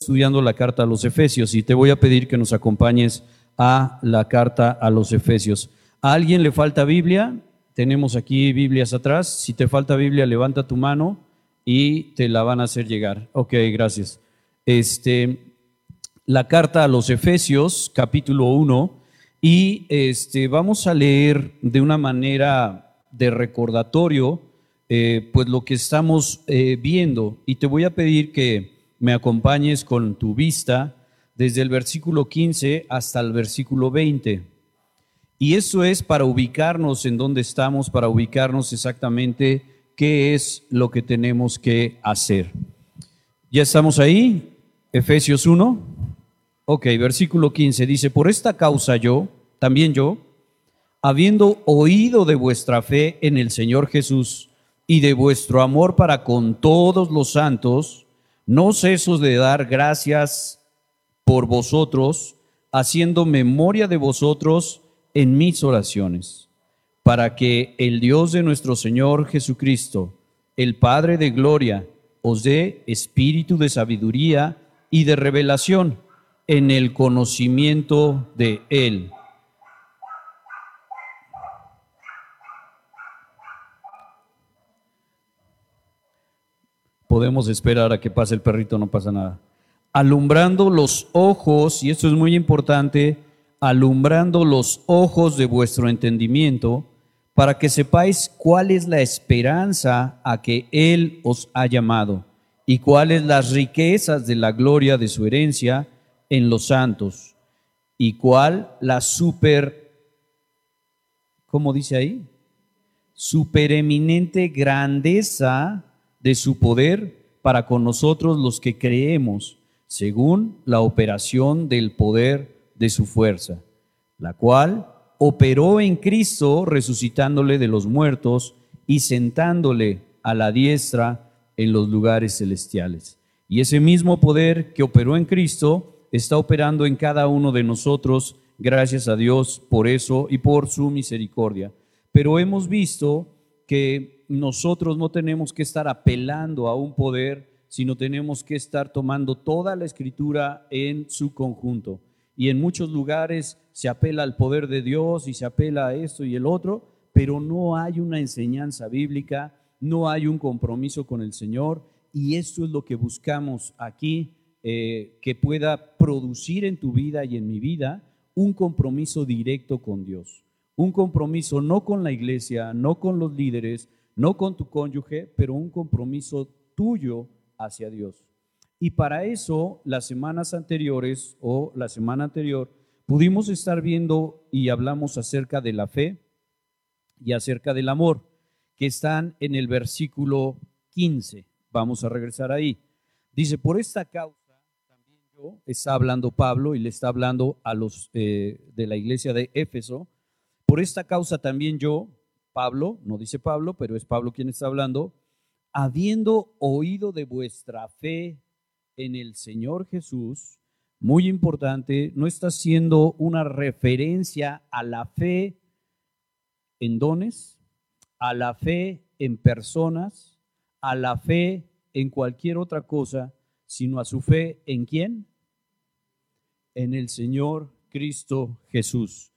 estudiando la carta a los Efesios y te voy a pedir que nos acompañes a la carta a los Efesios. ¿A alguien le falta Biblia? Tenemos aquí Biblias atrás. Si te falta Biblia, levanta tu mano y te la van a hacer llegar. Ok, gracias. Este, la carta a los Efesios, capítulo 1, y este, vamos a leer de una manera de recordatorio, eh, pues lo que estamos eh, viendo. Y te voy a pedir que me acompañes con tu vista desde el versículo 15 hasta el versículo 20. Y eso es para ubicarnos en dónde estamos, para ubicarnos exactamente qué es lo que tenemos que hacer. ¿Ya estamos ahí? Efesios 1. Ok, versículo 15 dice, por esta causa yo, también yo, habiendo oído de vuestra fe en el Señor Jesús y de vuestro amor para con todos los santos, no ceso de dar gracias por vosotros, haciendo memoria de vosotros en mis oraciones, para que el Dios de nuestro Señor Jesucristo, el Padre de Gloria, os dé espíritu de sabiduría y de revelación en el conocimiento de Él podemos esperar a que pase el perrito, no pasa nada. Alumbrando los ojos, y esto es muy importante, alumbrando los ojos de vuestro entendimiento, para que sepáis cuál es la esperanza a que Él os ha llamado y cuáles las riquezas de la gloria de su herencia en los santos y cuál la super, ¿cómo dice ahí? Supereminente grandeza de su poder para con nosotros los que creemos, según la operación del poder de su fuerza, la cual operó en Cristo resucitándole de los muertos y sentándole a la diestra en los lugares celestiales. Y ese mismo poder que operó en Cristo está operando en cada uno de nosotros, gracias a Dios por eso y por su misericordia. Pero hemos visto que nosotros no tenemos que estar apelando a un poder, sino tenemos que estar tomando toda la escritura en su conjunto. Y en muchos lugares se apela al poder de Dios y se apela a esto y el otro, pero no hay una enseñanza bíblica, no hay un compromiso con el Señor. Y esto es lo que buscamos aquí, eh, que pueda producir en tu vida y en mi vida un compromiso directo con Dios. Un compromiso no con la iglesia, no con los líderes, no con tu cónyuge, pero un compromiso tuyo hacia Dios. Y para eso, las semanas anteriores o la semana anterior, pudimos estar viendo y hablamos acerca de la fe y acerca del amor, que están en el versículo 15. Vamos a regresar ahí. Dice, por esta causa, también yo, está hablando Pablo y le está hablando a los eh, de la iglesia de Éfeso, por esta causa también yo, Pablo, no dice Pablo, pero es Pablo quien está hablando, habiendo oído de vuestra fe en el Señor Jesús, muy importante, no está haciendo una referencia a la fe en dones, a la fe en personas, a la fe en cualquier otra cosa, sino a su fe en quién? En el Señor Cristo Jesús.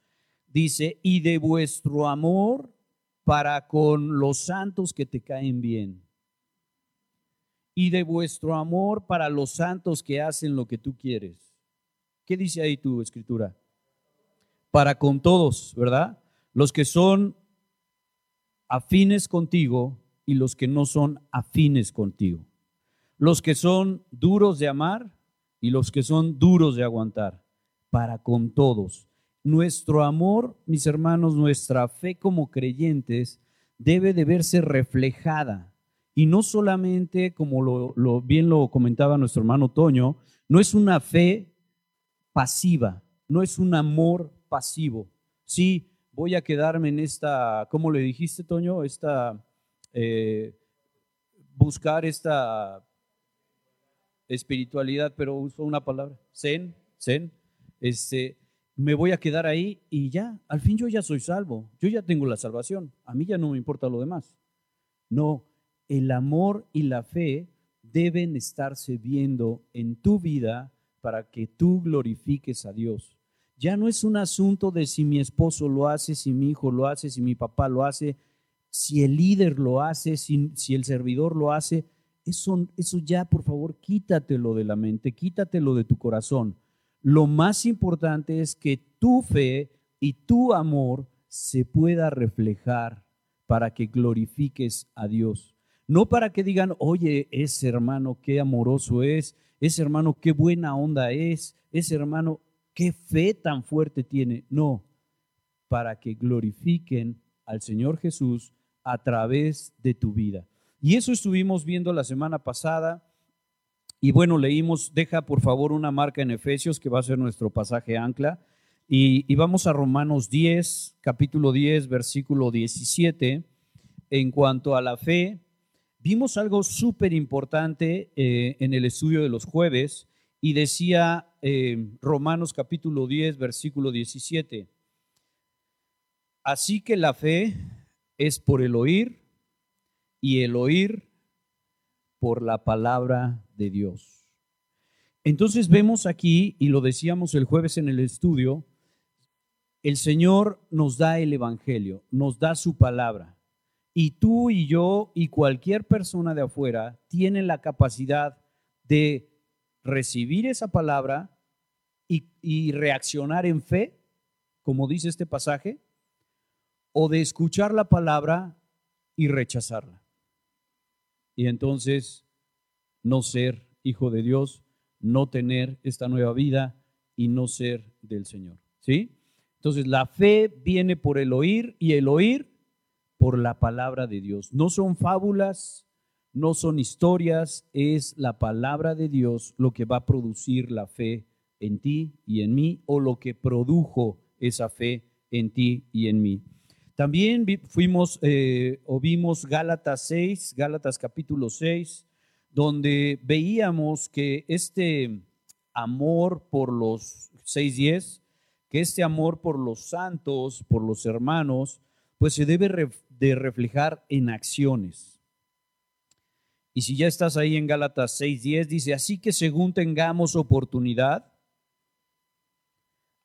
Dice, y de vuestro amor para con los santos que te caen bien y de vuestro amor para los santos que hacen lo que tú quieres. ¿Qué dice ahí tu escritura? Para con todos, ¿verdad? Los que son afines contigo y los que no son afines contigo. Los que son duros de amar y los que son duros de aguantar. Para con todos. Nuestro amor, mis hermanos, nuestra fe como creyentes debe de verse reflejada. Y no solamente, como lo, bien lo comentaba nuestro hermano Toño, no es una fe pasiva, no es un amor pasivo. Sí, voy a quedarme en esta, ¿cómo le dijiste, Toño? Esta, eh, buscar esta espiritualidad, pero uso una palabra, zen, zen, este, me voy a quedar ahí y ya, al fin yo ya soy salvo, yo ya tengo la salvación, a mí ya no me importa lo demás. No, el amor y la fe deben estarse viendo en tu vida para que tú glorifiques a Dios. Ya no es un asunto de si mi esposo lo hace, si mi hijo lo hace, si mi papá lo hace, si el líder lo hace, si, si el servidor lo hace. Eso, eso ya, por favor, quítatelo de la mente, quítatelo de tu corazón. Lo más importante es que tu fe y tu amor se pueda reflejar para que glorifiques a Dios. No para que digan, oye, ese hermano qué amoroso es, ese hermano qué buena onda es, ese hermano qué fe tan fuerte tiene. No, para que glorifiquen al Señor Jesús a través de tu vida. Y eso estuvimos viendo la semana pasada. Y bueno, leímos, deja por favor una marca en Efesios, que va a ser nuestro pasaje ancla. Y, y vamos a Romanos 10, capítulo 10, versículo 17. En cuanto a la fe, vimos algo súper importante eh, en el estudio de los jueves y decía eh, Romanos capítulo 10, versículo 17. Así que la fe es por el oír y el oír por la palabra de Dios. Entonces vemos aquí, y lo decíamos el jueves en el estudio, el Señor nos da el Evangelio, nos da su palabra. Y tú y yo y cualquier persona de afuera tienen la capacidad de recibir esa palabra y, reaccionar en fe, como dice este pasaje, o de escuchar la palabra y rechazarla. Y entonces no ser hijo de Dios, no tener esta nueva vida y no ser del Señor. ¿Sí? Entonces la fe viene por el oír y el oír por la palabra de Dios. No son fábulas, no son historias, es la palabra de Dios lo que va a producir la fe en ti y en mí o lo que produjo esa fe en ti y en mí. También fuimos eh, o vimos Gálatas 6, Gálatas capítulo 6, donde veíamos que este amor por los 6.10, que este amor por los santos, por los hermanos, pues se debe de reflejar en acciones. Y si ya estás ahí en Gálatas 6:10, dice, así que según tengamos oportunidad,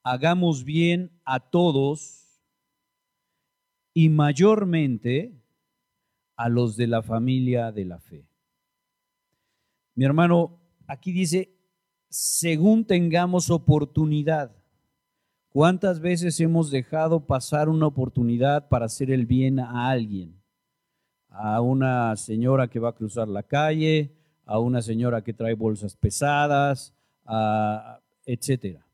hagamos bien a todos y mayormente a los de la familia de la fe. Mi hermano, aquí dice, según tengamos oportunidad. ¿Cuántas veces hemos dejado pasar una oportunidad para hacer el bien a alguien? A una señora que va a cruzar la calle, a una señora que trae bolsas pesadas, etcétera.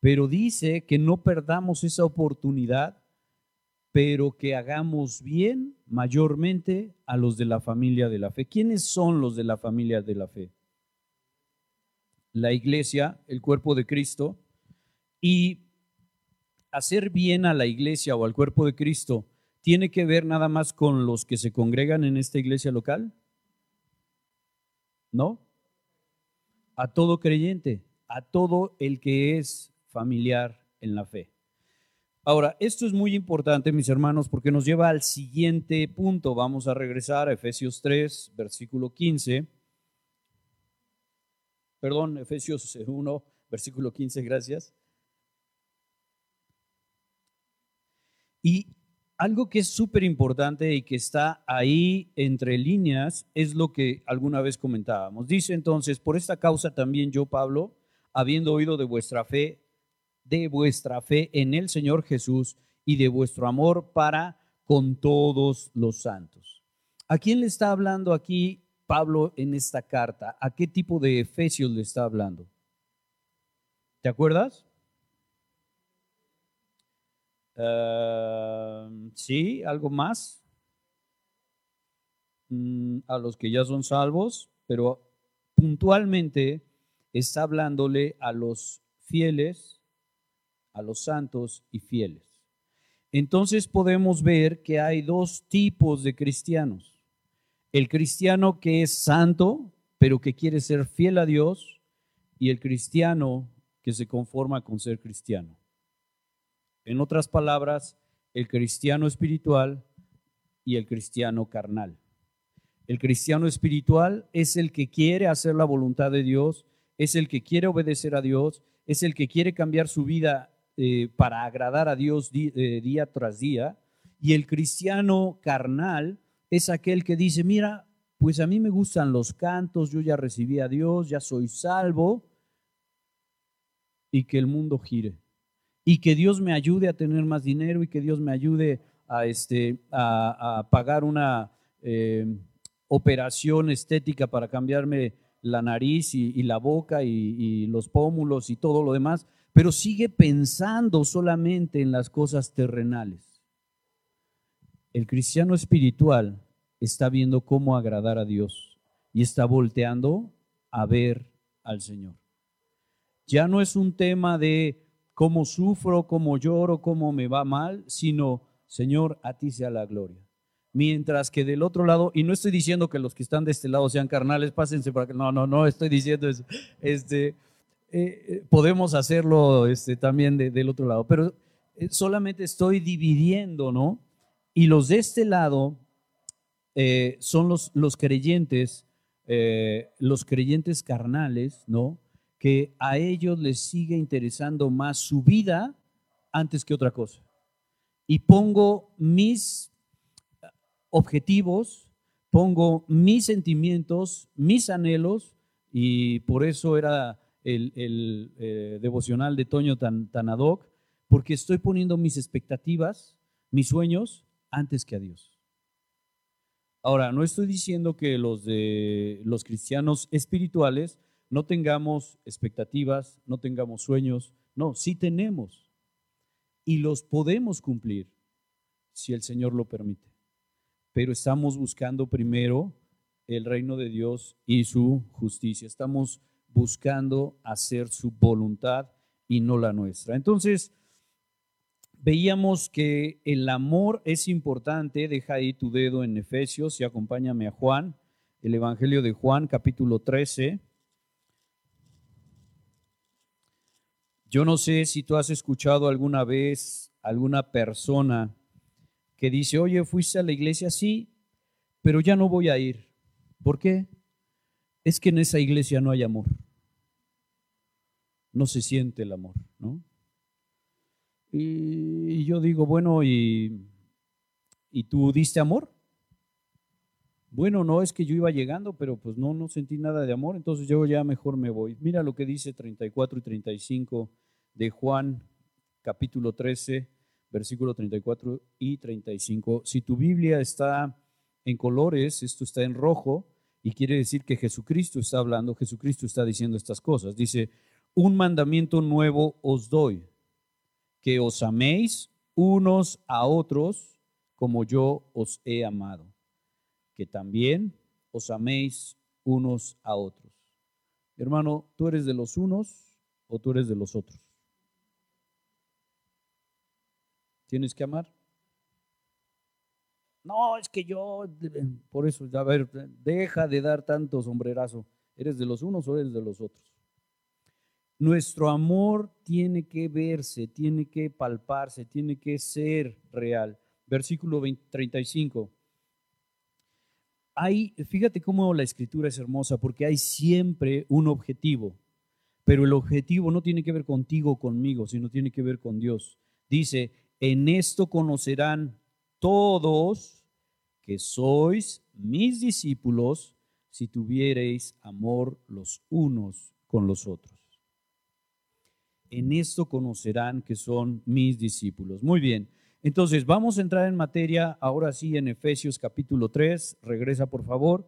Pero dice que no perdamos esa oportunidad, pero que hagamos bien mayormente a los de la familia de la fe. ¿Quiénes son los de la familia de la fe? La iglesia, el cuerpo de Cristo, y hacer bien a la iglesia o al cuerpo de Cristo tiene que ver nada más con los que se congregan en esta iglesia local. ¿No? A todo creyente, a todo el que es familiar en la fe. Ahora, esto es muy importante, mis hermanos, porque nos lleva al siguiente punto. Vamos a regresar a Efesios 3, versículo 15. Perdón, Efesios 1, versículo 15, gracias. Y algo que es súper importante y que está ahí entre líneas es lo que alguna vez comentábamos. Dice entonces, por esta causa también yo, Pablo, habiendo oído de vuestra fe, de vuestra fe en el Señor Jesús y de vuestro amor para con todos los santos. ¿A quién le está hablando aquí Pablo en esta carta? ¿A qué tipo de Efesios le está hablando? ¿Te acuerdas? Em, sí, algo más. Mm, a los que ya son salvos, pero puntualmente está hablándole a los fieles, a los santos y fieles. Entonces podemos ver que hay dos tipos de cristianos. El cristiano que es santo, pero que quiere ser fiel a Dios, y el cristiano que se conforma con ser cristiano. En otras palabras, el cristiano espiritual y el cristiano carnal. El cristiano espiritual es el que quiere hacer la voluntad de Dios, es el que quiere obedecer a Dios, es el que quiere cambiar su vida eh, para agradar a Dios eh, día tras día. Y el cristiano carnal es aquel que dice, mira, pues a mí me gustan los cantos, yo ya recibí a Dios, ya soy salvo, y que el mundo gire. Y que Dios me ayude a tener más dinero y que Dios me ayude a, este, a, pagar una eh, operación estética para cambiarme la nariz y, la boca y, y los pómulos y todo lo demás, pero sigue pensando solamente en las cosas terrenales. El cristiano espiritual está viendo cómo agradar a Dios y está volteando a ver al Señor. Ya no es un tema de cómo sufro, cómo lloro, cómo me va mal, sino, Señor, a ti sea la gloria. Mientras que del otro lado, y no estoy diciendo que los que están de este lado sean carnales, pásense para que, no, no, no estoy diciendo eso. Este, eh, eh, podemos hacerlo este, también del otro lado, pero eh, solamente estoy dividiendo, ¿no? Y los de este lado eh, son los, los creyentes, eh, los creyentes carnales, ¿no? Que a ellos les sigue interesando más su vida antes que otra cosa. Y pongo mis objetivos, pongo mis sentimientos, mis anhelos, y por eso era el, el eh, devocional de Toño tan, ad hoc, porque estoy poniendo mis expectativas, mis sueños, antes que a Dios. Ahora, no estoy diciendo que los de los cristianos espirituales no tengamos expectativas, no tengamos sueños, no, sí tenemos y los podemos cumplir si el Señor lo permite. Pero estamos buscando primero el reino de Dios y su justicia. Estamos buscando hacer su voluntad y no la nuestra. Entonces, veíamos que el amor es importante. Deja ahí tu dedo en Efesios y acompáñame a Juan, el Evangelio de Juan, capítulo 13. Yo no sé si tú has escuchado alguna vez alguna persona que dice, oye, fuiste a la iglesia, sí, pero ya no voy a ir. ¿Por qué? Es que en esa iglesia no hay amor. No se siente el amor, ¿no? Y yo digo, bueno, ¿y, ¿y tú diste amor? Bueno, no es que yo iba llegando, pero pues no, no sentí nada de amor, entonces yo ya mejor me voy. Mira lo que dice 34 y 35 de Juan capítulo 13, versículo 34 y 35. Si tu Biblia está en colores, esto está en rojo, y quiere decir que Jesucristo está hablando, Jesucristo está diciendo estas cosas. Dice, un mandamiento nuevo os doy que os améis unos a otros como yo os he amado, que también os améis unos a otros. Hermano, ¿tú eres de los unos o tú eres de los otros? ¿Tienes que amar? No, es que yo, por eso, a ver, deja de dar tanto sombrerazo. ¿Eres de los unos o eres de los otros? Nuestro amor tiene que verse, tiene que palparse, tiene que ser real. Versículo 35. Hay, fíjate cómo la escritura es hermosa, porque hay siempre un objetivo, pero el objetivo no tiene que ver contigo o conmigo, sino tiene que ver con Dios. Dice, en esto conocerán todos que sois mis discípulos si tuviereis amor los unos con los otros en esto conocerán que son mis discípulos. Muy bien, entonces vamos a entrar en materia ahora sí en Efesios capítulo 3, regresa por favor.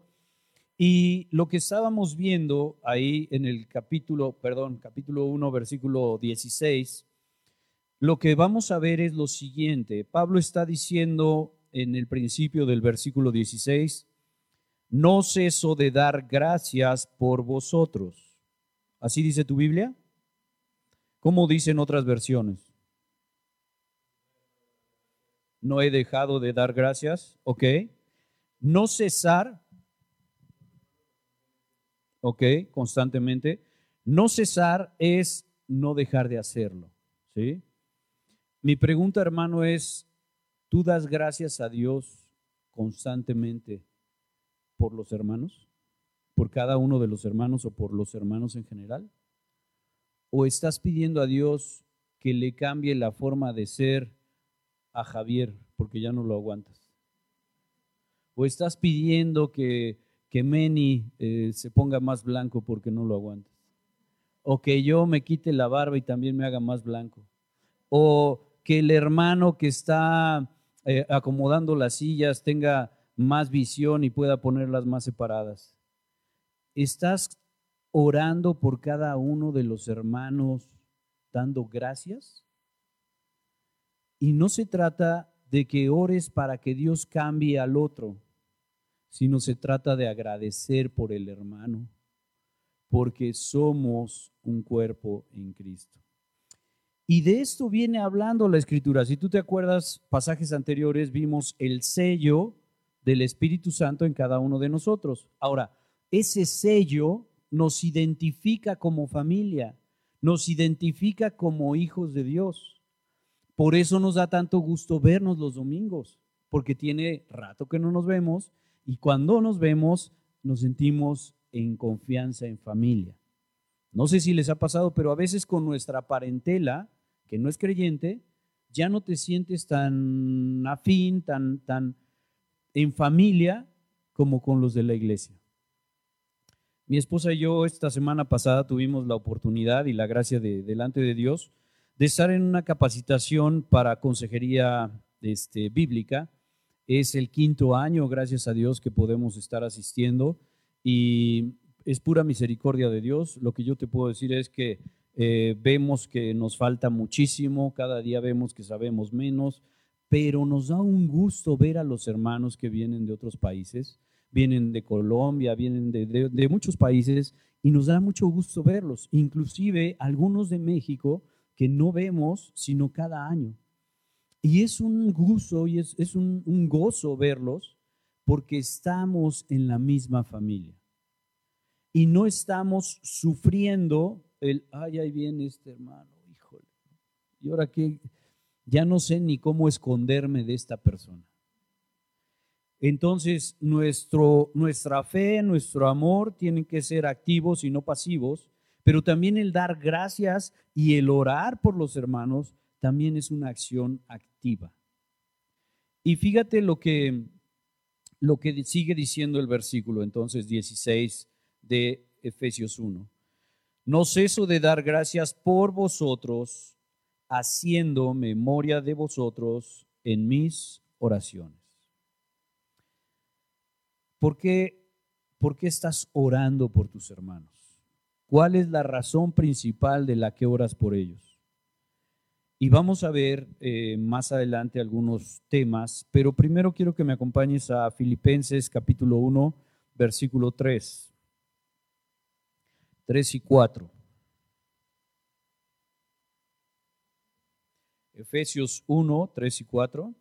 Y lo que estábamos viendo ahí en el capítulo, perdón, capítulo 1, versículo 16, lo que vamos a ver es lo siguiente. Pablo está diciendo en el principio del versículo 16, no ceso de dar gracias por vosotros. ¿Así dice tu Biblia? ¿Cómo dicen otras versiones? No he dejado de dar gracias, ¿ok? No cesar, ¿ok? Constantemente. No cesar es no dejar de hacerlo, ¿sí? Mi pregunta, hermano, es, ¿tú das gracias a Dios constantemente por los hermanos? ¿Por cada uno de los hermanos o por los hermanos en general? ¿O estás pidiendo a Dios que le cambie la forma de ser a Javier porque ya no lo aguantas? ¿O estás pidiendo que, que Meni eh, se ponga más blanco porque no lo aguantas? ¿O que yo me quite la barba y también me haga más blanco? ¿O que el hermano que está eh, acomodando las sillas tenga más visión y pueda ponerlas más separadas? ¿Estás orando por cada uno de los hermanos dando gracias? Y no se trata de que ores para que Dios cambie al otro, sino se trata de agradecer por el hermano, porque somos un cuerpo en Cristo. Y de esto viene hablando la escritura. Si tú te acuerdas, pasajes anteriores vimos el sello del Espíritu Santo en cada uno de nosotros. Ahora, ese sello nos identifica como familia, nos identifica como hijos de Dios. Por eso nos da tanto gusto vernos los domingos, porque tiene rato que no nos vemos y cuando nos vemos nos sentimos en confianza en familia. No sé si les ha pasado, pero a veces con nuestra parentela, que no es creyente, ya no te sientes tan afín, tan, tan en familia como con los de la iglesia. Mi esposa y yo esta semana pasada tuvimos la oportunidad y la gracia de delante de Dios de estar en una capacitación para consejería este, bíblica. Es el quinto año, gracias a Dios, que podemos estar asistiendo y es pura misericordia de Dios. Lo que yo te puedo decir es que eh, vemos que nos falta muchísimo, cada día vemos que sabemos menos, pero nos da un gusto ver a los hermanos que vienen de otros países, vienen de Colombia, vienen de, muchos países y nos da mucho gusto verlos, inclusive algunos de México que no vemos sino cada año. Y es un gusto y es, un, un gozo verlos porque estamos en la misma familia y no estamos sufriendo el, ay, ahí viene este hermano, híjole. Y ahora que ya no sé ni cómo esconderme de esta persona. Entonces, nuestro, nuestra fe, nuestro amor tienen que ser activos y no pasivos, pero también el dar gracias y el orar por los hermanos también es una acción activa. Y fíjate lo que, lo que sigue diciendo el versículo entonces 16 de Efesios 1. No ceso de dar gracias por vosotros, haciendo memoria de vosotros en mis oraciones. ¿Por qué, ¿Por qué estás orando por tus hermanos? ¿Cuál es la razón principal de la que oras por ellos? Y vamos a ver eh, más adelante algunos temas, pero primero quiero que me acompañes a Filipenses capítulo 1, versículo 3. 3 y 4. Efesios 1, 3 y 4.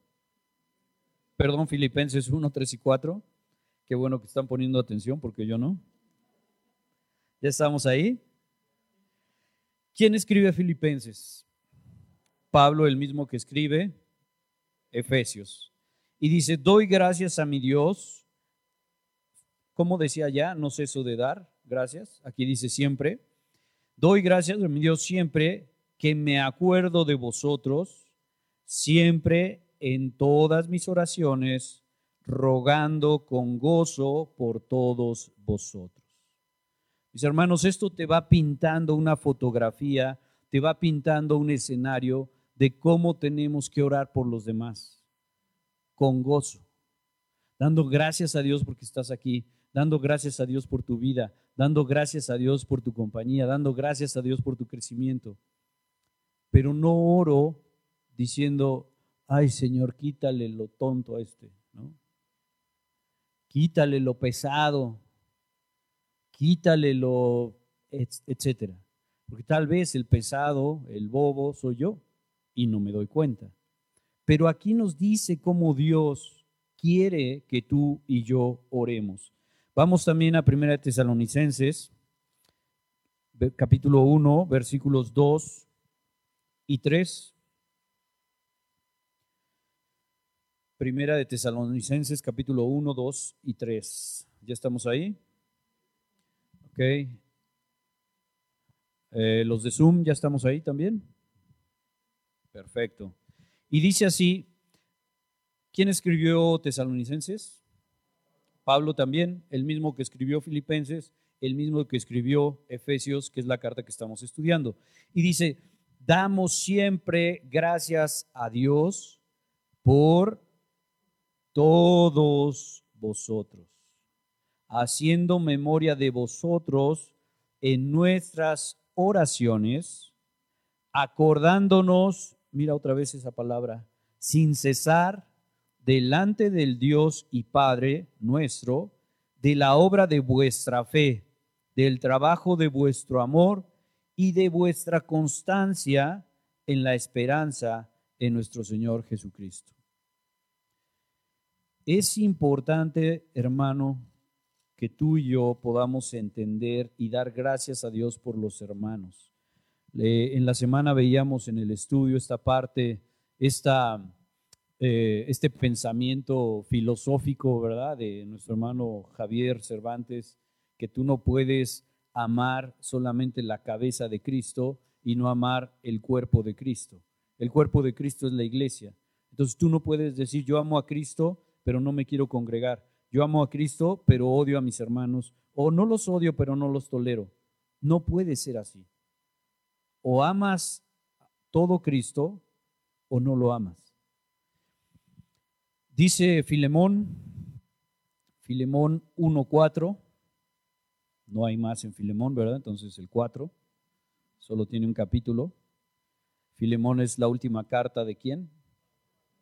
Perdón, Filipenses 1, 3 y 4. Qué bueno que están poniendo atención porque yo no. ¿Ya estamos ahí? ¿Quién escribe Filipenses? Pablo, el mismo que escribe Efesios. Y dice, doy gracias a mi Dios. Como decía ya, no ceso de dar gracias. Aquí dice siempre. Doy gracias a mi Dios siempre que me acuerdo de vosotros, siempre en todas mis oraciones, rogando con gozo por todos vosotros. Mis hermanos, esto te va pintando una fotografía, te va pintando un escenario de cómo tenemos que orar por los demás, con gozo, dando gracias a Dios porque estás aquí, dando gracias a Dios por tu vida, dando gracias a Dios por tu compañía, dando gracias a Dios por tu crecimiento. Pero no oro diciendo, ay Señor, quítale lo tonto a este, ¿no? Quítale lo pesado, quítale lo, etcétera. Porque tal vez el pesado, el bobo, soy yo y no me doy cuenta. Pero aquí nos dice cómo Dios quiere que tú y yo oremos. Vamos también a 1 Tesalonicenses, capítulo 1, versículos 2 y 3. Primera de Tesalonicenses capítulo 1, 2 y 3. ¿Ya estamos ahí? Ok. Eh, los de Zoom, ¿ya estamos ahí también? Perfecto. Y dice así, ¿quién escribió Tesalonicenses? Pablo también, el mismo que escribió Filipenses, el mismo que escribió Efesios, que es la carta que estamos estudiando. Y dice, damos siempre gracias a Dios por todos vosotros, haciendo memoria de vosotros en nuestras oraciones, acordándonos, mira otra vez esa palabra, sin cesar delante del Dios y Padre nuestro, de la obra de vuestra fe, del trabajo de vuestro amor y de vuestra constancia en la esperanza en nuestro Señor Jesucristo. Es importante, hermano, que tú y yo podamos entender y dar gracias a Dios por los hermanos. en la semana veíamos en el estudio esta parte, esta, eh, este pensamiento filosófico, ¿verdad? De nuestro hermano Javier Cervantes, que tú no puedes amar solamente la cabeza de Cristo y no amar el cuerpo de Cristo. El cuerpo de Cristo es la iglesia. Entonces tú no puedes decir yo amo a Cristo, pero no me quiero congregar yo amo a Cristo, pero odio a mis hermanos, o no los odio, pero no los tolero. No puede ser así. O amas todo Cristo o no lo amas. Dice Filemón, Filemón 1.4, no hay más en Filemón, ¿verdad? Entonces el 4, solo tiene un capítulo. Filemón es la última carta de quién?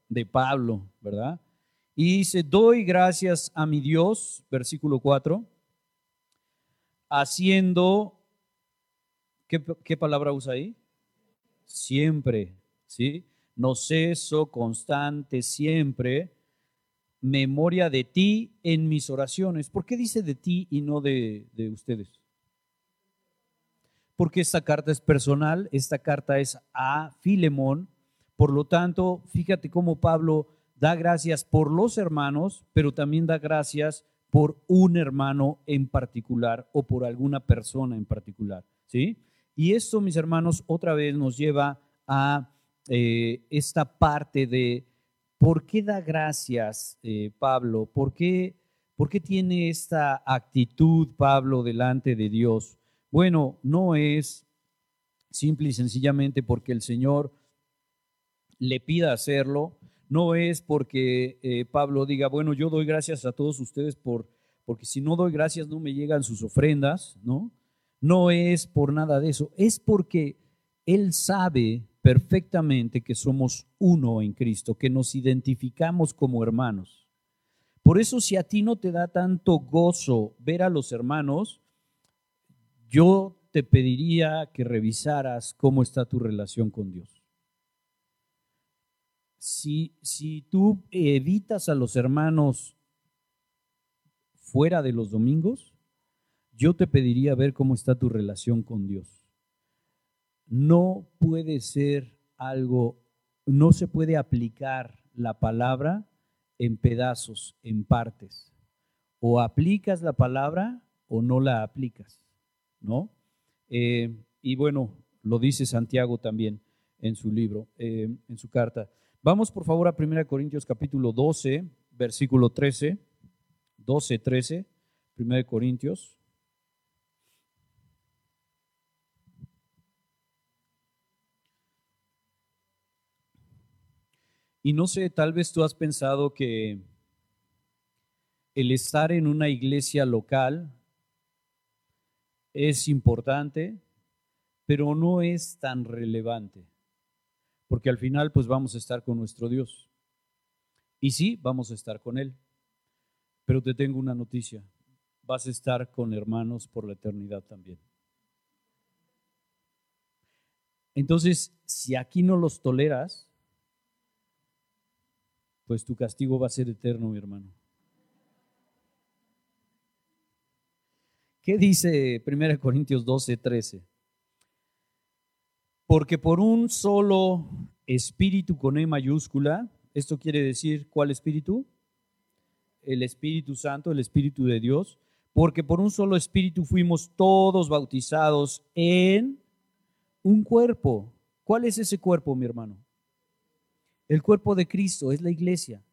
De Pablo, ¿verdad? Y dice, doy gracias a mi Dios, versículo 4, haciendo, ¿qué, palabra usa ahí? Siempre, ¿sí? No ceso, constante, siempre, memoria de ti en mis oraciones. ¿Por qué dice de ti y no de, de ustedes? Porque esta carta es personal, esta carta es a Filemón, por lo tanto, fíjate cómo Pablo da gracias por los hermanos, pero también da gracias por un hermano en particular o por alguna persona en particular. ¿sí? Y esto, mis hermanos, otra vez nos lleva a eh, esta parte de por qué da gracias eh, Pablo, ¿Por qué, por qué tiene esta actitud Pablo delante de Dios. Bueno, no es simple y sencillamente porque el Señor le pida hacerlo, no es porque eh, Pablo diga, bueno, yo doy gracias a todos ustedes por, porque si no doy gracias no me llegan sus ofrendas, ¿no? No es por nada de eso, es porque él sabe perfectamente que somos uno en Cristo, que nos identificamos como hermanos. Por eso si a ti no te da tanto gozo ver a los hermanos, yo te pediría que revisaras cómo está tu relación con Dios si, si tú evitas a los hermanos fuera de los domingos, yo te pediría ver cómo está tu relación con Dios. No puede ser algo, no se puede aplicar la palabra en pedazos, en partes. O aplicas la palabra o no la aplicas, ¿no? Eh, y bueno, lo dice Santiago también en su libro, eh, en su carta. Vamos por favor a 1 Corintios capítulo 12, versículo 13. 12, 13. 1 Corintios. Y no sé, tal vez tú has pensado que el estar en una iglesia local es importante, pero no es tan relevante porque al final pues vamos a estar con nuestro Dios. Y sí, vamos a estar con Él. Pero te tengo una noticia, vas a estar con hermanos por la eternidad también. Entonces, si aquí no los toleras, pues tu castigo va a ser eterno, mi hermano. ¿Qué dice 1 Corintios 12, 13? Porque por un solo espíritu con E mayúscula Esto quiere decir, ¿cuál espíritu? El Espíritu Santo, el Espíritu de Dios, porque por un solo espíritu fuimos todos bautizados en un cuerpo. ¿Cuál es ese cuerpo, mi hermano? El cuerpo de Cristo es la iglesia.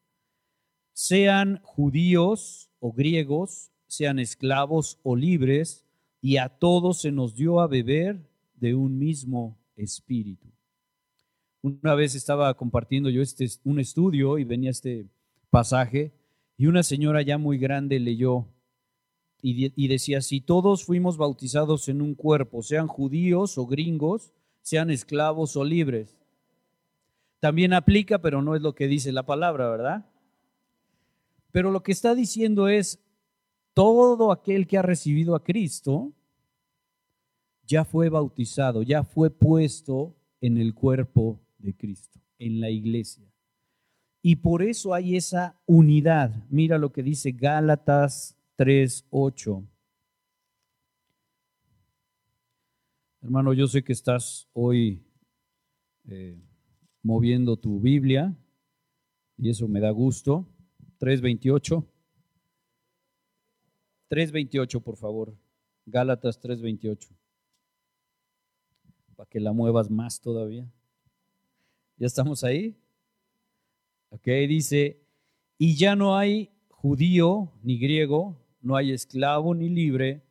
Sean judíos o griegos, sean esclavos o libres, y a todos se nos dio a beber de un mismo espíritu. Una vez estaba compartiendo yo este, un estudio y venía este pasaje y una señora ya muy grande leyó y, y decía, si todos fuimos bautizados en un cuerpo, sean judíos o gringos, sean esclavos o libres. También aplica, pero no es lo que dice la palabra, ¿verdad? Pero lo que está diciendo es, todo aquel que ha recibido a Cristo ya fue bautizado, ya fue puesto en el cuerpo de Cristo, en la iglesia. Y por eso hay esa unidad. Mira lo que dice Gálatas 3:8. Hermano, yo sé que estás hoy eh, moviendo tu Biblia y eso me da gusto. 3.28. 3.28, por favor. Gálatas 3.28. Para que la muevas más todavía. ¿Ya estamos ahí? Ok, dice, y ya no hay judío ni griego, no hay esclavo ni libre,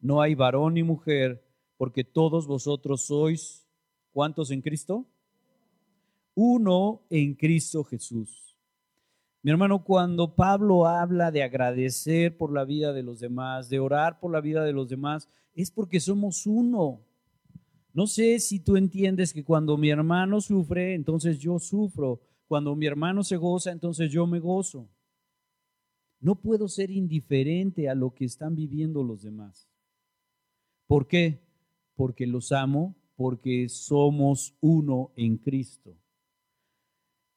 no hay varón ni mujer, porque todos vosotros sois, ¿cuántos en Cristo? Uno en Cristo Jesús. Mi hermano, cuando Pablo habla de agradecer por la vida de los demás, de orar por la vida de los demás, es porque somos uno. No sé si tú entiendes que cuando mi hermano sufre, entonces yo sufro. Cuando mi hermano se goza, entonces yo me gozo. No puedo ser indiferente a lo que están viviendo los demás. ¿Por qué? Porque los amo, porque somos uno en Cristo.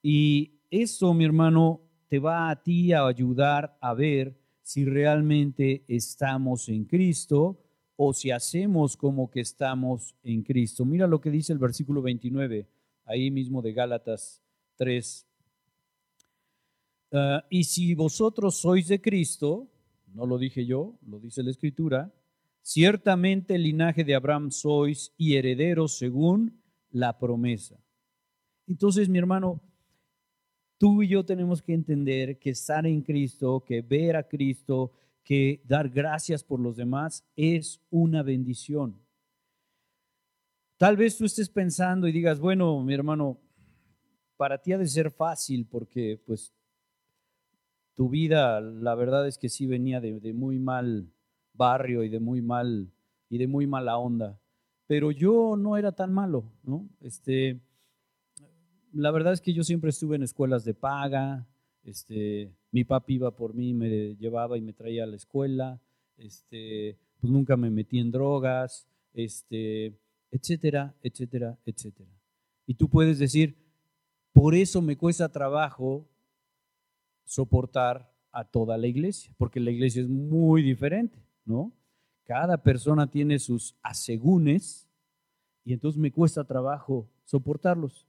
Y eso, mi hermano, te va a ti a ayudar a ver si realmente estamos en Cristo o si hacemos como que estamos en Cristo. Mira lo que dice el versículo 29, ahí mismo de Gálatas 3. Ah, y si vosotros sois de Cristo, no lo dije yo, lo dice la Escritura, ciertamente el linaje de Abraham sois y herederos según la promesa. Entonces, mi hermano, tú y yo tenemos que entender que estar en Cristo, que ver a Cristo, que dar gracias por los demás es una bendición. Tal vez tú estés pensando y digas, bueno, mi hermano, para ti ha de ser fácil porque pues tu vida, la verdad es que sí venía de, muy mal barrio y de muy mal y de muy mala onda. Pero yo no era tan malo, ¿no? Este, la verdad es que yo siempre estuve en escuelas de paga, este, mi papi iba por mí, me llevaba y me traía a la escuela, este, pues nunca me metí en drogas, este, etcétera, etcétera, etcétera. Y tú puedes decir, por eso me cuesta trabajo soportar a toda la iglesia, porque la iglesia es muy diferente, ¿no? Cada persona tiene sus asegúnes y entonces me cuesta trabajo soportarlos.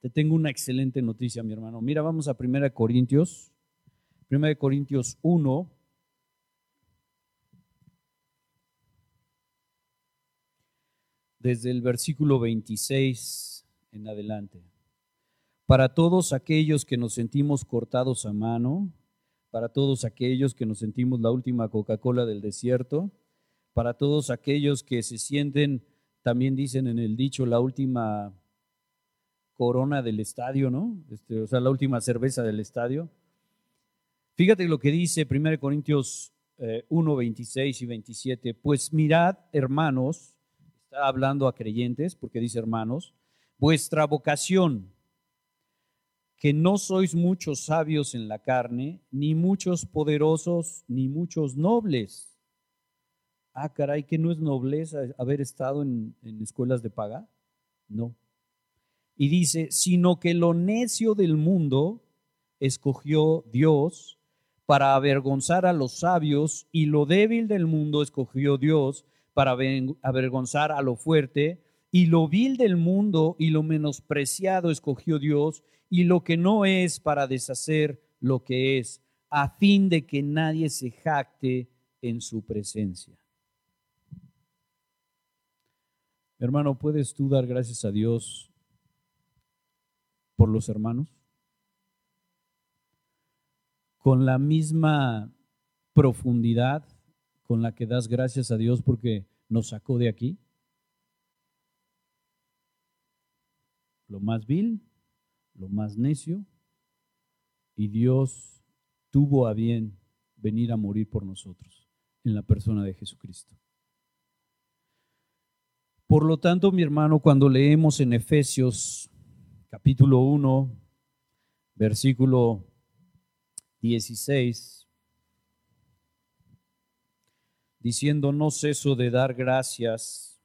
Te tengo una excelente noticia, mi hermano. Mira, vamos a 1 Corintios, 1 Corintios 1. Desde el versículo 26 en adelante. Para todos aquellos que nos sentimos cortados a mano, para todos aquellos que nos sentimos la última Coca-Cola del desierto, para todos aquellos que se sienten, también dicen en el dicho, la última corona del estadio, ¿no? Este, o sea, la última cerveza del estadio. Fíjate lo que dice 1 Corintios 1, eh, 26 y 27. Pues mirad, hermanos, está hablando a creyentes, porque dice hermanos, vuestra vocación, que no sois muchos sabios en la carne, ni muchos poderosos, ni muchos nobles. Ah, caray, que no es nobleza haber estado en, en escuelas de paga. No. Y dice, sino que lo necio del mundo escogió Dios para avergonzar a los sabios y lo débil del mundo escogió Dios para avergonzar a lo fuerte Y lo vil del mundo y lo menospreciado escogió Dios, y lo que no es para deshacer lo que es, a fin de que nadie se jacte en su presencia. Hermano, ¿puedes tú dar gracias a Dios por los hermanos? Con la misma profundidad con la que das gracias a Dios porque nos sacó de aquí. Lo más vil, lo más necio, y Dios tuvo a bien venir a morir por nosotros en la persona de Jesucristo. Por lo tanto, mi hermano, cuando leemos en Efesios capítulo 1, versículo 16, diciendo, no ceso de dar gracias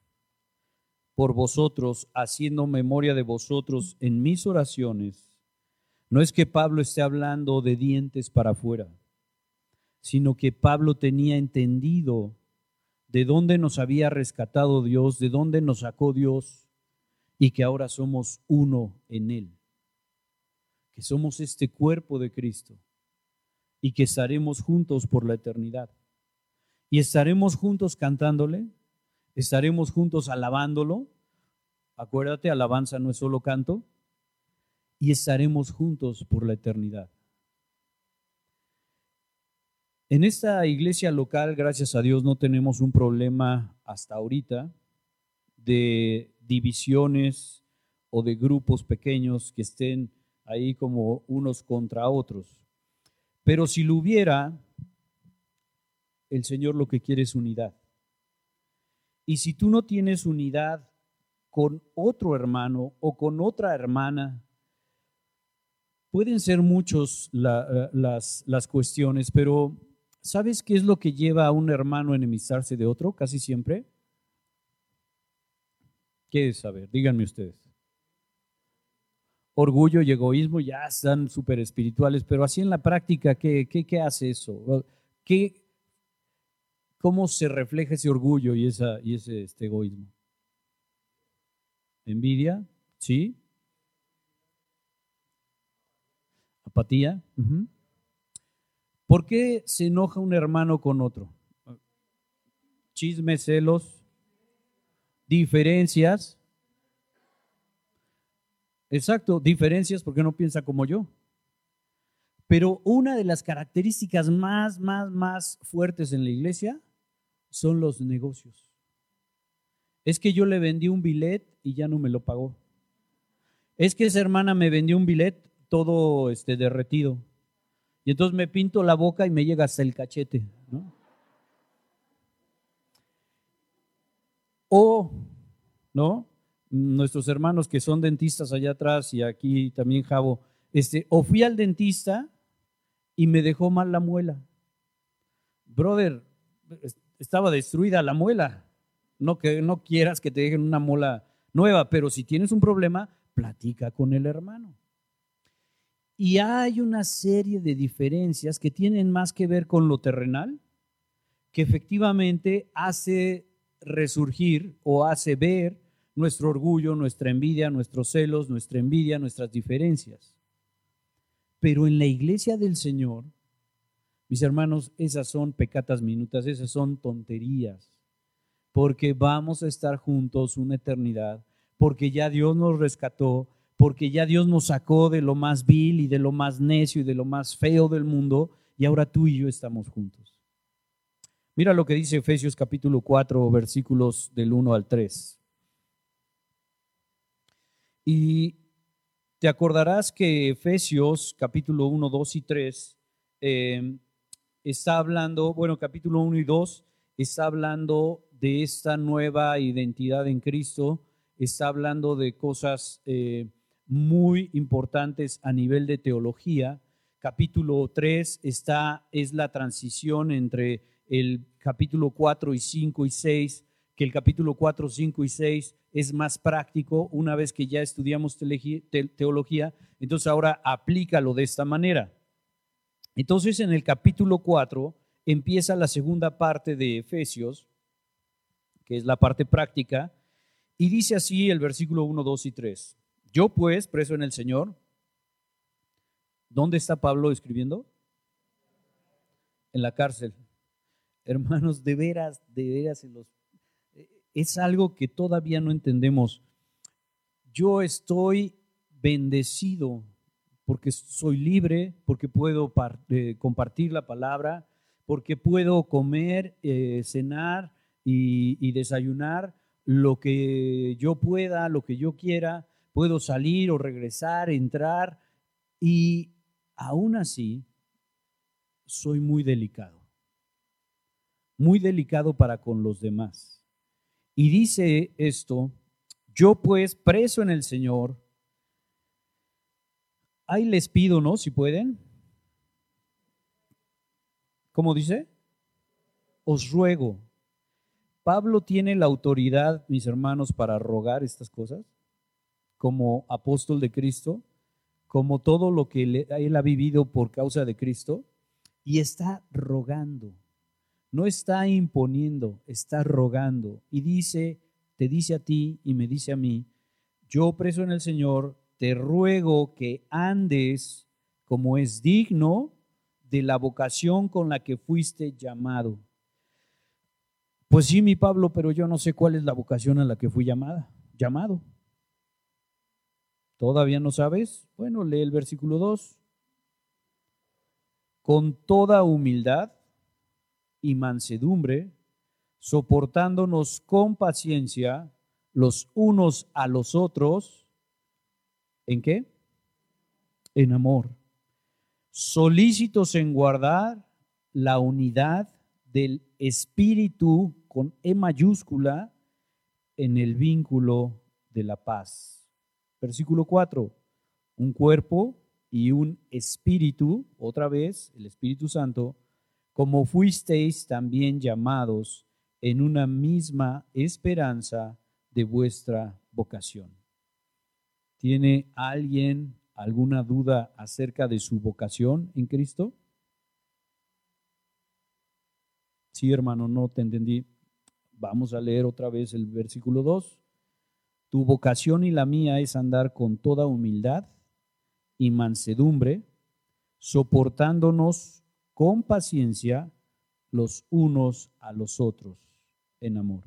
por vosotros, haciendo memoria de vosotros en mis oraciones. No es que Pablo esté hablando de dientes para afuera, sino que Pablo tenía entendido de dónde nos había rescatado Dios, de dónde nos sacó Dios y que ahora somos uno en Él, que somos este cuerpo de Cristo y que estaremos juntos por la eternidad. Y estaremos juntos cantándole, estaremos juntos alabándolo. Acuérdate, alabanza no es solo canto. Y estaremos juntos por la eternidad. En esta iglesia local, gracias a Dios, no tenemos un problema hasta ahorita de divisiones o de grupos pequeños que estén ahí como unos contra otros. Pero si lo hubiera, el Señor lo que quiere es unidad. Y si tú no tienes unidad con otro hermano o con otra hermana, pueden ser muchos eh, las, las cuestiones, pero ¿sabes qué es lo que lleva a un hermano a enemistarse de otro casi siempre? ¿Qué es saber? Díganme ustedes. Orgullo y egoísmo ya están súper espirituales, pero así en la práctica, ¿qué, qué, qué hace eso? ¿Qué, ¿Cómo se refleja ese orgullo y, y ese este egoísmo? ¿Envidia? ¿Sí? ¿Apatía? ¿Por qué se enoja un hermano con otro? Chismes, celos, diferencias. Exacto, diferencias porque no piensa como yo. Pero una de las características más, más, más fuertes en la iglesia son los negocios. Es que yo le vendí un billet y ya no me lo pagó. Es que esa hermana me vendió un billet todo este, derretido. Y entonces me pinto la boca y me llega hasta el cachete. O, ¿no? Nuestros hermanos que son dentistas allá atrás y aquí también Javo, este, o fui al dentista y me dejó mal la muela. Brother, estaba destruida la muela. No que no quieras que te dejen una muela nueva, pero si tienes un problema, platica con el hermano. Y hay una serie de diferencias que tienen más que ver con lo terrenal, que efectivamente hace resurgir o hace ver nuestro orgullo, nuestra envidia, nuestros celos, nuestra envidia, nuestras diferencias. Pero en la iglesia del Señor mis hermanos, esas son pecatas minutas, esas son tonterías, porque vamos a estar juntos una eternidad, porque ya Dios nos rescató, porque ya Dios nos sacó de lo más vil y de lo más necio y de lo más feo del mundo, y ahora tú y yo estamos juntos. Mira lo que dice Efesios capítulo 4, versículos del 1 al 3. Y te acordarás que Efesios capítulo 1, 2 y 3 está hablando, bueno, capítulo 1 y 2, está hablando de esta nueva identidad en Cristo, está hablando de cosas eh, muy importantes a nivel de teología. Capítulo 3 está, es la transición entre el capítulo 4 y 5 y 6, que el capítulo 4, 5 y 6 es más práctico una vez que ya estudiamos teología, entonces ahora aplícalo de esta manera. Entonces en el capítulo 4 empieza la segunda parte de Efesios, que es la parte práctica, Y dice así el versículo 1, 2 y 3. Yo pues, preso en el Señor, ¿dónde está Pablo escribiendo? En la cárcel. Hermanos, de veras, de veras, es algo que todavía no entendemos. Yo estoy bendecido porque soy libre, porque puedo eh, compartir la palabra, porque puedo comer, eh, cenar y desayunar lo que yo pueda, lo que yo quiera, puedo salir o regresar, entrar y aún así soy muy delicado, muy delicado para con los demás. Y dice esto, yo pues preso en el Señor, ahí les pido, ¿no? Si pueden. ¿Cómo dice? Os ruego Pablo tiene la autoridad, mis hermanos, para rogar estas cosas como apóstol de Cristo, como todo lo que él ha vivido por causa de Cristo, y está rogando. No está imponiendo, está rogando. Y dice, te dice a ti y me dice a mí, yo preso en el Señor, te ruego que andes como es digno de la vocación con la que fuiste llamado pues sí, mi Pablo, pero yo no sé cuál es la vocación a la que fui llamada, llamado. ¿Todavía no sabes? Bueno, lee el versículo 2. Con toda humildad y mansedumbre, soportándonos con paciencia los unos a los otros, ¿en qué? En amor. Solícitos en guardar la unidad del espíritu con E mayúscula en el vínculo de la paz. Versículo 4, un cuerpo y un espíritu, otra vez el Espíritu Santo, como fuisteis también llamados en una misma esperanza de vuestra vocación. ¿Tiene alguien alguna duda acerca de su vocación en Cristo? Sí, hermano, no te entendí. Vamos a leer otra vez el versículo 2. Tu vocación y la mía es andar con toda humildad y mansedumbre, soportándonos con paciencia los unos a los otros en amor.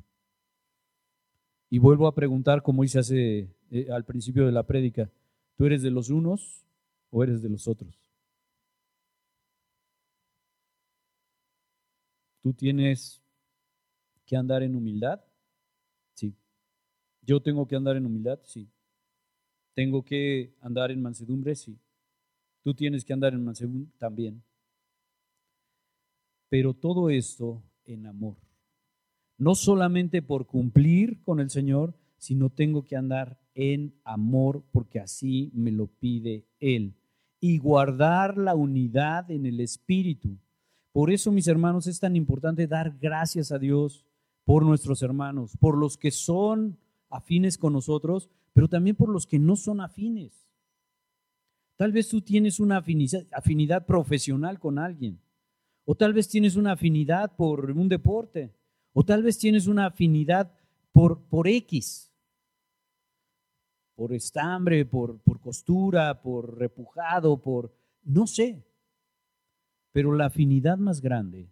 Y vuelvo a preguntar, como hice hace, eh, al principio de la prédica, ¿tú eres de los unos o eres de los otros? ¿Tú tienes que andar en humildad? Sí. ¿Yo tengo que andar en humildad? Sí. ¿Tengo que andar en mansedumbre? Sí. ¿Tú tienes que andar en mansedumbre? También. Pero todo esto en amor. No solamente por cumplir con el Señor, sino tengo que andar en amor porque así me lo pide Él. Y guardar la unidad en el Espíritu. Por eso, mis hermanos, es tan importante dar gracias a Dios por nuestros hermanos, por los que son afines con nosotros, pero también por los que no son afines. Tal vez tú tienes una afinidad, profesional con alguien, o tal vez tienes una afinidad por un deporte, o tal vez tienes una afinidad por, por X, por estambre, por, por costura, por repujado, por, no sé, pero la afinidad más grande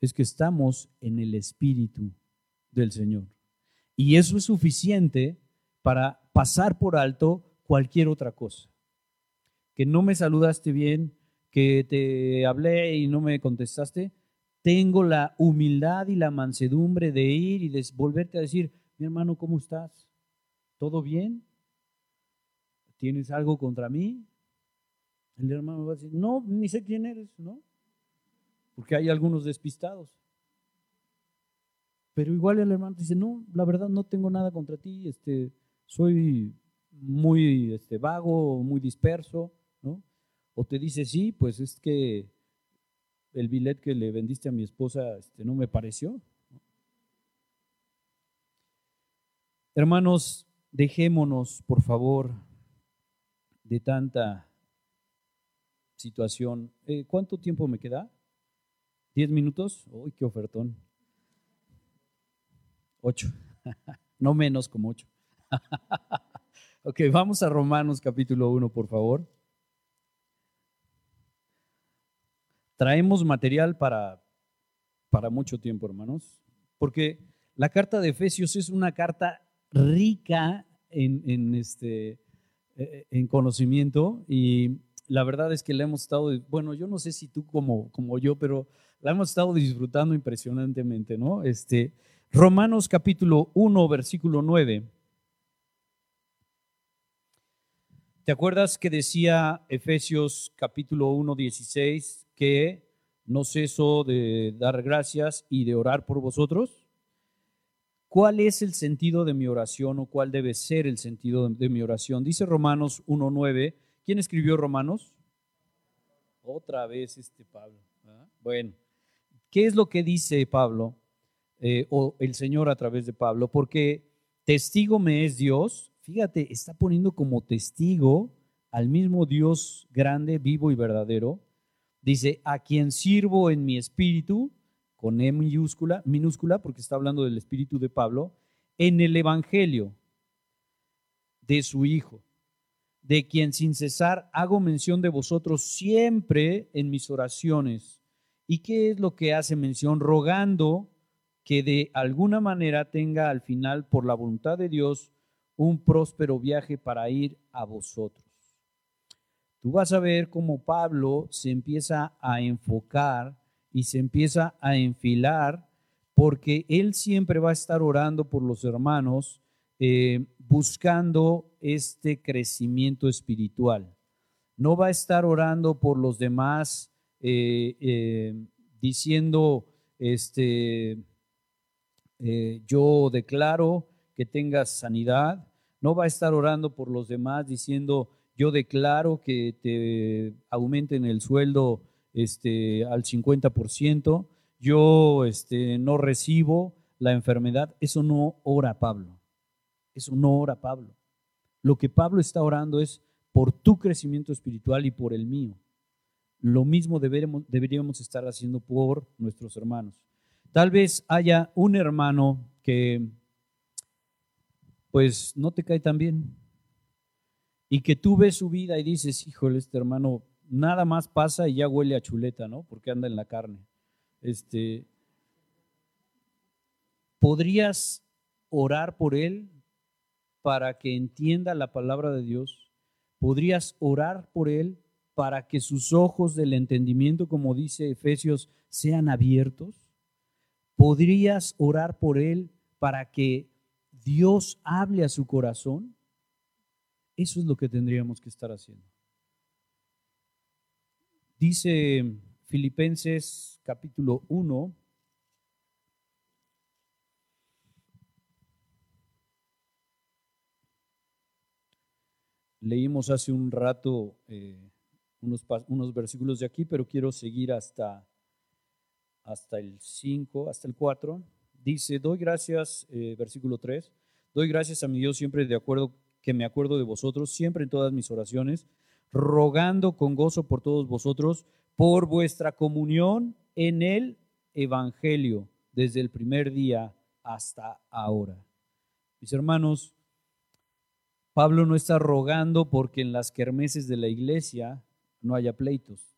es que estamos en el Espíritu del Señor. Y eso es suficiente para pasar por alto cualquier otra cosa. Que no me saludaste bien, que te hablé y no me contestaste. Tengo la humildad y la mansedumbre de ir y de volverte a decir, mi hermano, ¿cómo estás? ¿Todo bien? ¿Tienes algo contra mí? El hermano va a decir, no, ni sé quién eres, ¿no? Porque hay algunos despistados. Pero igual el hermano dice, no, la verdad no tengo nada contra ti, este, soy muy este, vago, muy disperso. O te dice, sí, pues es que el billet que le vendiste a mi esposa este, no me pareció. Hermanos, dejémonos, por favor, de tanta situación. Eh, ¿Cuánto tiempo me queda? ¿Diez minutos? Uy, qué ofertón. Ocho. no menos como ocho. ok, vamos a Romanos capítulo 1, por favor. Traemos material para, para mucho tiempo, hermanos, porque la carta de Efesios es una carta rica en, este, eh, en conocimiento y la verdad es que la hemos estado, bueno, yo no sé si tú como, como yo, pero la hemos estado disfrutando impresionantemente, ¿no? Este, Romanos capítulo 1, versículo 9. ¿Te acuerdas que decía Efesios capítulo 1, 16 que no ceso de dar gracias y de orar por vosotros? ¿Cuál es el sentido de mi oración o cuál debe ser el sentido de mi oración? Dice Romanos 1.9. ¿Quién escribió Romanos? Otra vez este Pablo. Bueno, ¿qué es lo que dice Pablo eh, o el Señor a través de Pablo? Porque testigo me es Dios. Fíjate, está poniendo como testigo al mismo Dios grande, vivo y verdadero. Dice, a quien sirvo en mi espíritu con E minúscula, minúscula, porque está hablando del espíritu de Pablo, en el Evangelio de su Hijo, de quien sin cesar hago mención de vosotros siempre en mis oraciones. ¿Y qué es lo que hace mención? Rogando que de alguna manera tenga al final, por la voluntad de Dios, un próspero viaje para ir a vosotros. Tú vas a ver cómo Pablo se empieza a enfocar y se empieza a enfilar porque él siempre va a estar orando por los hermanos, eh, buscando este crecimiento espiritual. No va a estar orando por los demás, eh, eh, diciendo, este, yo declaro que tengas sanidad. No va a estar orando por los demás diciendo, yo declaro que te aumenten el sueldo este, al 50%, yo este, no recibo la enfermedad, eso no ora Pablo, eso no ora Pablo. Lo que Pablo está orando es por tu crecimiento espiritual y por el mío. Lo mismo deberíamos, deberíamos estar haciendo por nuestros hermanos. Tal vez haya un hermano que pues no te cae tan bien y que tú ves su vida y dices, híjole, este hermano nada más pasa y ya huele a chuleta, ¿no? Porque anda en la carne. Este, ¿Podrías orar por él para que entienda la palabra de Dios? ¿Podrías orar por él para que sus ojos del entendimiento, como dice Efesios, sean abiertos? ¿Podrías orar por él para que Dios hable a su corazón? Eso es lo que tendríamos que estar haciendo. Dice Filipenses capítulo 1, Leímos hace un rato eh, unos, unos, versículos de aquí, pero quiero seguir hasta, hasta el 5, hasta el 4. Dice, doy gracias, eh, versículo 3, doy gracias a mi Dios siempre de acuerdo, que me acuerdo de vosotros, siempre en todas mis oraciones, rogando con gozo por todos vosotros, por vuestra comunión en el Evangelio, desde el primer día hasta ahora. Mis hermanos, Pablo no está rogando porque en las kermeses de la iglesia no haya pleitos.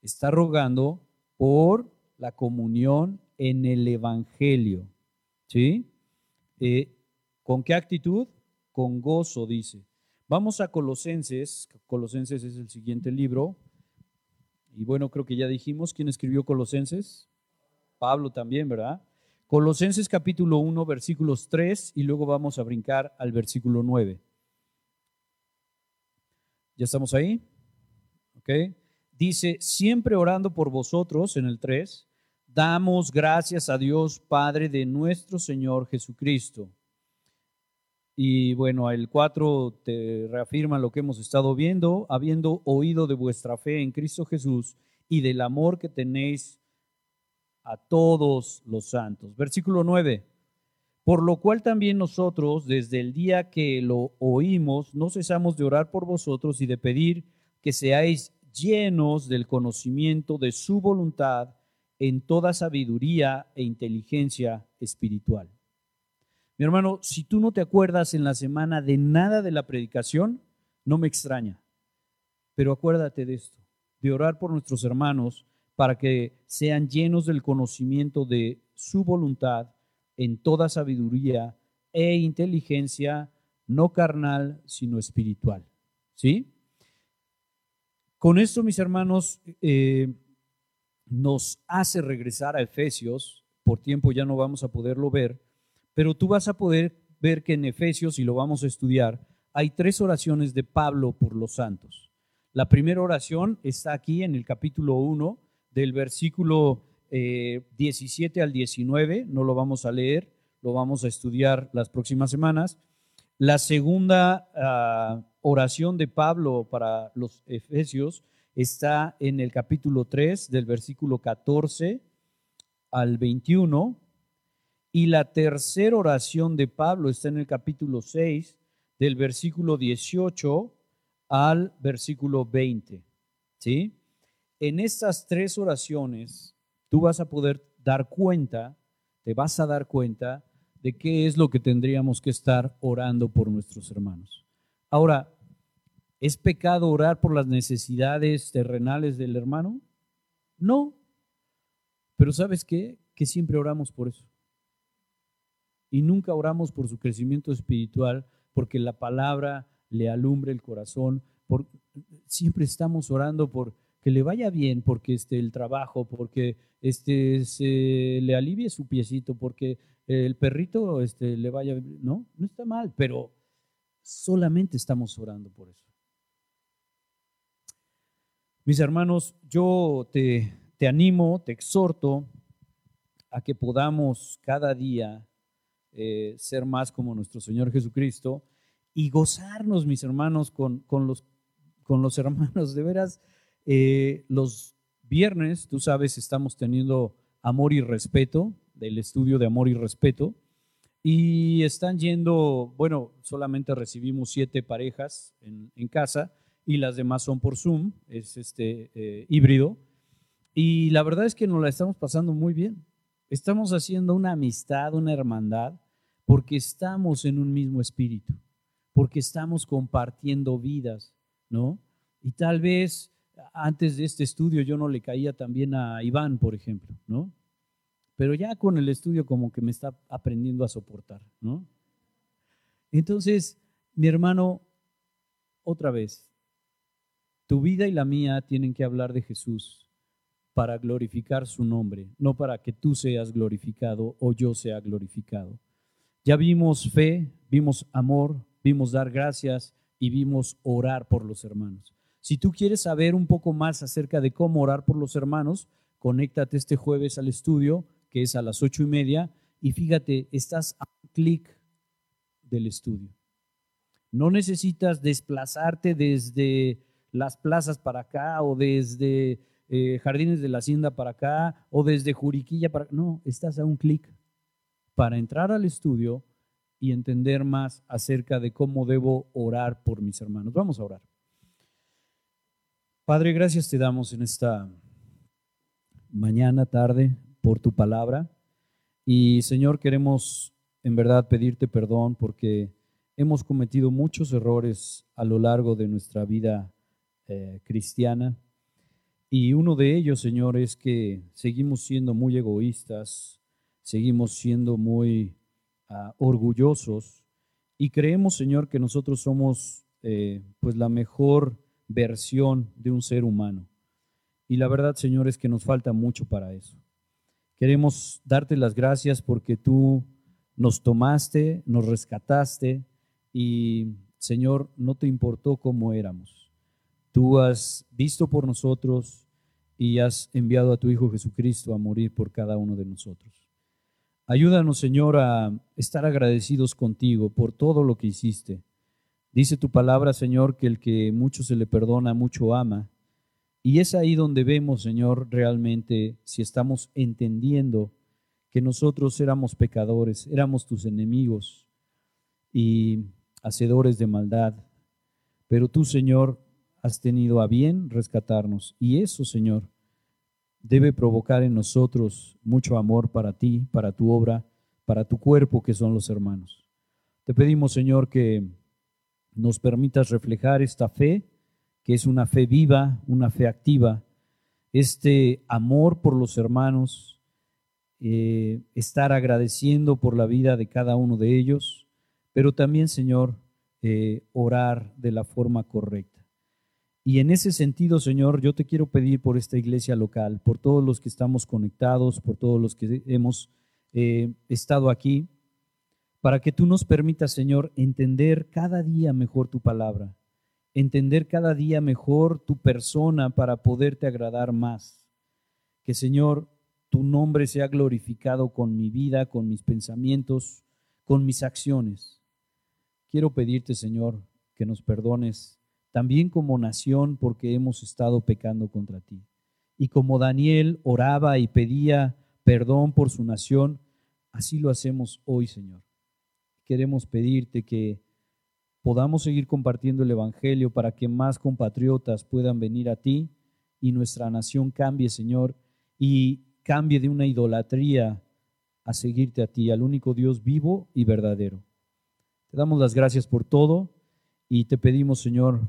Está rogando por la comunión en el Evangelio. ¿Sí? Eh, ¿Con qué actitud? Con gozo, dice. Vamos a Colosenses. Colosenses es el siguiente libro. Y bueno, creo que ya dijimos quién escribió Colosenses. Pablo también, ¿verdad? Colosenses capítulo 1, versículos 3 y luego vamos a brincar al versículo 9. ¿Ya estamos ahí? ¿Ok? Dice, siempre orando por vosotros en el 3, damos gracias a Dios Padre de nuestro Señor Jesucristo y bueno, el 4 te reafirma lo que hemos estado viendo, habiendo oído de vuestra fe en Cristo Jesús y del amor que tenéis a todos los santos. Versículo 9. Por lo cual también nosotros, desde el día que lo oímos, no cesamos de orar por vosotros y de pedir que seáis llenos del conocimiento de su voluntad en toda sabiduría e inteligencia espiritual Mi hermano, si tú no te acuerdas en la semana de nada de la predicación, no me extraña. Pero acuérdate de esto, de orar por nuestros hermanos para que sean llenos del conocimiento de su voluntad en toda sabiduría e inteligencia, no carnal, sino espiritual. ¿Sí? Con esto, mis hermanos, eh, nos hace regresar a Efesios. Por tiempo ya no vamos a poderlo ver, pero tú vas a poder ver que en Efesios, y lo vamos a estudiar, hay tres oraciones de Pablo por los santos. La primera oración está aquí en el capítulo 1, del versículo 17 eh, al 19, no lo vamos a leer, lo vamos a estudiar las próximas semanas. La segunda ah, oración de Pablo para los Efesios está en el capítulo 3, del versículo 14 al 21. Y la tercera oración de Pablo está en el capítulo 6, del versículo 18 al versículo 20. ¿Sí? En estas tres oraciones tú vas a poder dar cuenta, te vas a dar cuenta de qué es lo que tendríamos que estar orando por nuestros hermanos. Ahora, ¿es pecado orar por las necesidades terrenales del hermano? No. Pero ¿sabes qué? Que siempre oramos por eso. Y nunca oramos por su crecimiento espiritual, porque la palabra le alumbre el corazón. Por, siempre estamos orando por que le vaya bien porque este, el trabajo, porque este, se le alivie su piecito, porque el perrito este, le vaya bien. No, no está mal, pero solamente estamos orando por eso. Mis hermanos, yo te, te animo, te exhorto a que podamos cada día eh, ser más como nuestro Señor Jesucristo y gozarnos, mis hermanos, con, con, los, con los hermanos. De veras, eh, los viernes, tú sabes, estamos teniendo amor y respeto, del estudio de amor y respeto, y están yendo, bueno, solamente recibimos siete parejas en, casa y las demás son por Zoom, es este eh, híbrido, y la verdad es que nos la estamos pasando muy bien. Estamos haciendo una amistad, una hermandad, porque estamos en un mismo espíritu, porque estamos compartiendo vidas, ¿no? Y tal vez antes de este estudio yo no le caía también a Iván, por ejemplo, ¿no? Pero ya con el estudio como que me está aprendiendo a soportar, ¿no? Entonces, mi hermano, otra vez, tu vida y la mía tienen que hablar de Jesús para glorificar su nombre, no para que tú seas glorificado o yo sea glorificado. Ya vimos fe, vimos amor, vimos dar gracias y vimos orar por los hermanos. Si tú quieres saber un poco más acerca de cómo orar por los hermanos, conéctate este jueves al estudio, que es a las ocho y media, y fíjate, estás a un clic del estudio. No necesitas desplazarte desde las plazas para acá o desde eh, Jardines de la Hacienda para acá o desde Juriquilla para No, estás a un clic para entrar al estudio y entender más acerca de cómo debo orar por mis hermanos. Vamos a orar. Padre, gracias te damos en esta mañana, tarde, por tu palabra. Y Señor, queremos en verdad pedirte perdón porque hemos cometido muchos errores a lo largo de nuestra vida eh, cristiana. Y uno de ellos, Señor, es que seguimos siendo muy egoístas, seguimos siendo muy ah, orgullosos y creemos, Señor, que nosotros somos eh, pues la mejor versión de un ser humano. Y la verdad, Señor, es que nos falta mucho para eso. Queremos darte las gracias porque tú nos tomaste, nos rescataste y, Señor, no te importó cómo éramos. Tú has visto por nosotros y has enviado a tu Hijo Jesucristo a morir por cada uno de nosotros. Ayúdanos, Señor, a estar agradecidos contigo por todo lo que hiciste Dice tu palabra, Señor, que el que mucho se le perdona, mucho ama. Y es ahí donde vemos, Señor, realmente si estamos entendiendo que nosotros éramos pecadores, éramos tus enemigos y hacedores de maldad. Pero tú, Señor, has tenido a bien rescatarnos. Y eso, Señor, debe provocar en nosotros mucho amor para ti, para tu obra, para tu cuerpo que son los hermanos. Te pedimos, Señor, que nos permitas reflejar esta fe, que es una fe viva, una fe activa, este amor por los hermanos, eh, estar agradeciendo por la vida de cada uno de ellos, pero también, Señor, eh, orar de la forma correcta. Y en ese sentido, Señor, yo te quiero pedir por esta iglesia local, por todos los que estamos conectados, por todos los que hemos eh, estado aquí, para que tú nos permitas, Señor, entender cada día mejor tu palabra, entender cada día mejor tu persona para poderte agradar más. Que, Señor, tu nombre sea glorificado con mi vida, con mis pensamientos, con mis acciones. Quiero pedirte, Señor, que nos perdones también como nación porque hemos estado pecando contra ti. Y como Daniel oraba y pedía perdón por su nación, así lo hacemos hoy, Señor. Queremos pedirte que podamos seguir compartiendo el Evangelio para que más compatriotas puedan venir a ti y nuestra nación cambie, Señor, y cambie de una idolatría a seguirte a ti, al único Dios vivo y verdadero. Te damos las gracias por todo y te pedimos, Señor,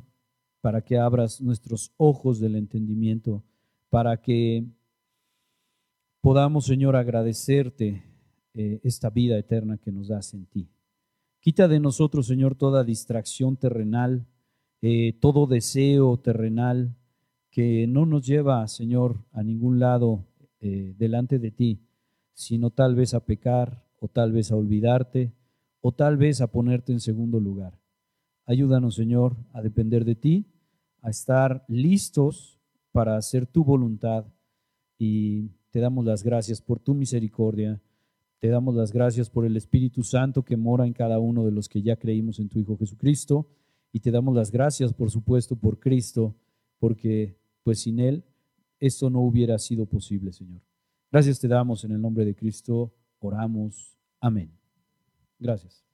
para que abras nuestros ojos del entendimiento, para que podamos, Señor, agradecerte eh, esta vida eterna que nos das en ti. Quita de nosotros, Señor, toda distracción terrenal, eh, todo deseo terrenal que no nos lleva, Señor, a ningún lado eh, delante de ti, sino tal vez a pecar o tal vez a olvidarte o tal vez a ponerte en segundo lugar. Ayúdanos, Señor, a depender de ti a estar listos para hacer tu voluntad y te damos las gracias por tu misericordia. Te damos las gracias por el Espíritu Santo que mora en cada uno de los que ya creímos en tu Hijo Jesucristo. Y te damos las gracias, por supuesto, por Cristo, porque pues sin Él esto no hubiera sido posible, Señor. Gracias te damos en el nombre de Cristo. Oramos. Amén. Gracias.